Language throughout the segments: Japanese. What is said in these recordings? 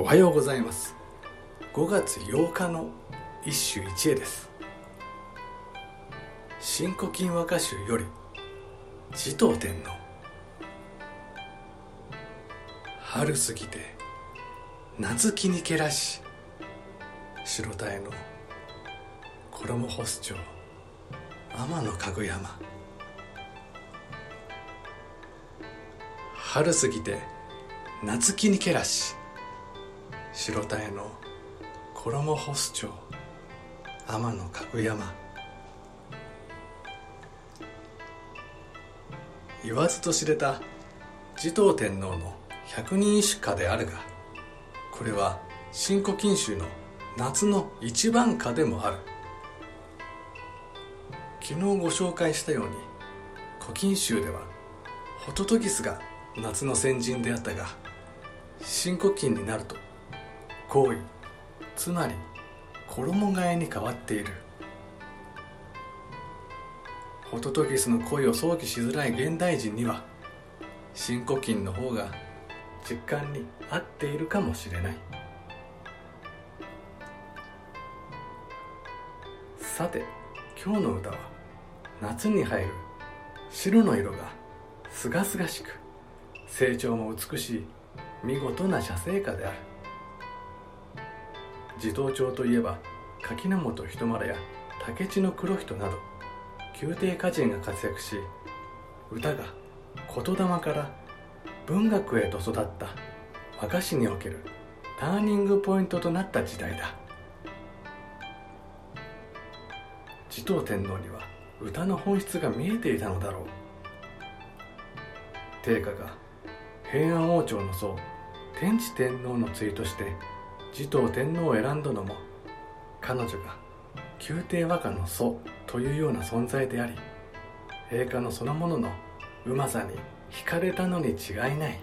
おはようございます。5月8日の一首一会です。新古今和歌集より持統天皇春過ぎて夏木にけらし白田への衣干す町天のかぐ山。春過ぎて夏木にけらし白田への衣干す町天のかぐ山。言わずと知れた持統天皇の百人一首歌であるがこれは新古今集の夏の一番歌でもある。昨日ご紹介したように古今集ではホトトギスが夏の先人であったが新古今になると行為。つまり衣替えに変わっている。ホトトギスの恋を想起しづらい現代人には新古今の方が実感に合っているかもしれない。さて今日の歌は夏に入る白の色がすがすがしく成長も美しい見事な写生歌である。地頭町といえば柿本人丸や竹地の黒人など宮廷歌人が活躍し歌が言霊から文学へと育った和歌詞におけるターニングポイントとなった時代だ。持統天皇には歌の本質が見えていたのだろう。定家が平安王朝の僧天智天皇の対として持統天皇を選んだのも彼女が宮廷和歌の祖というような存在であり陛下のそのもののうまさに惹かれたのに違いない。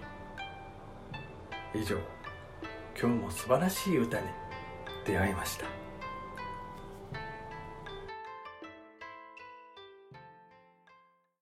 以上今日も素晴らしい歌に出会いました。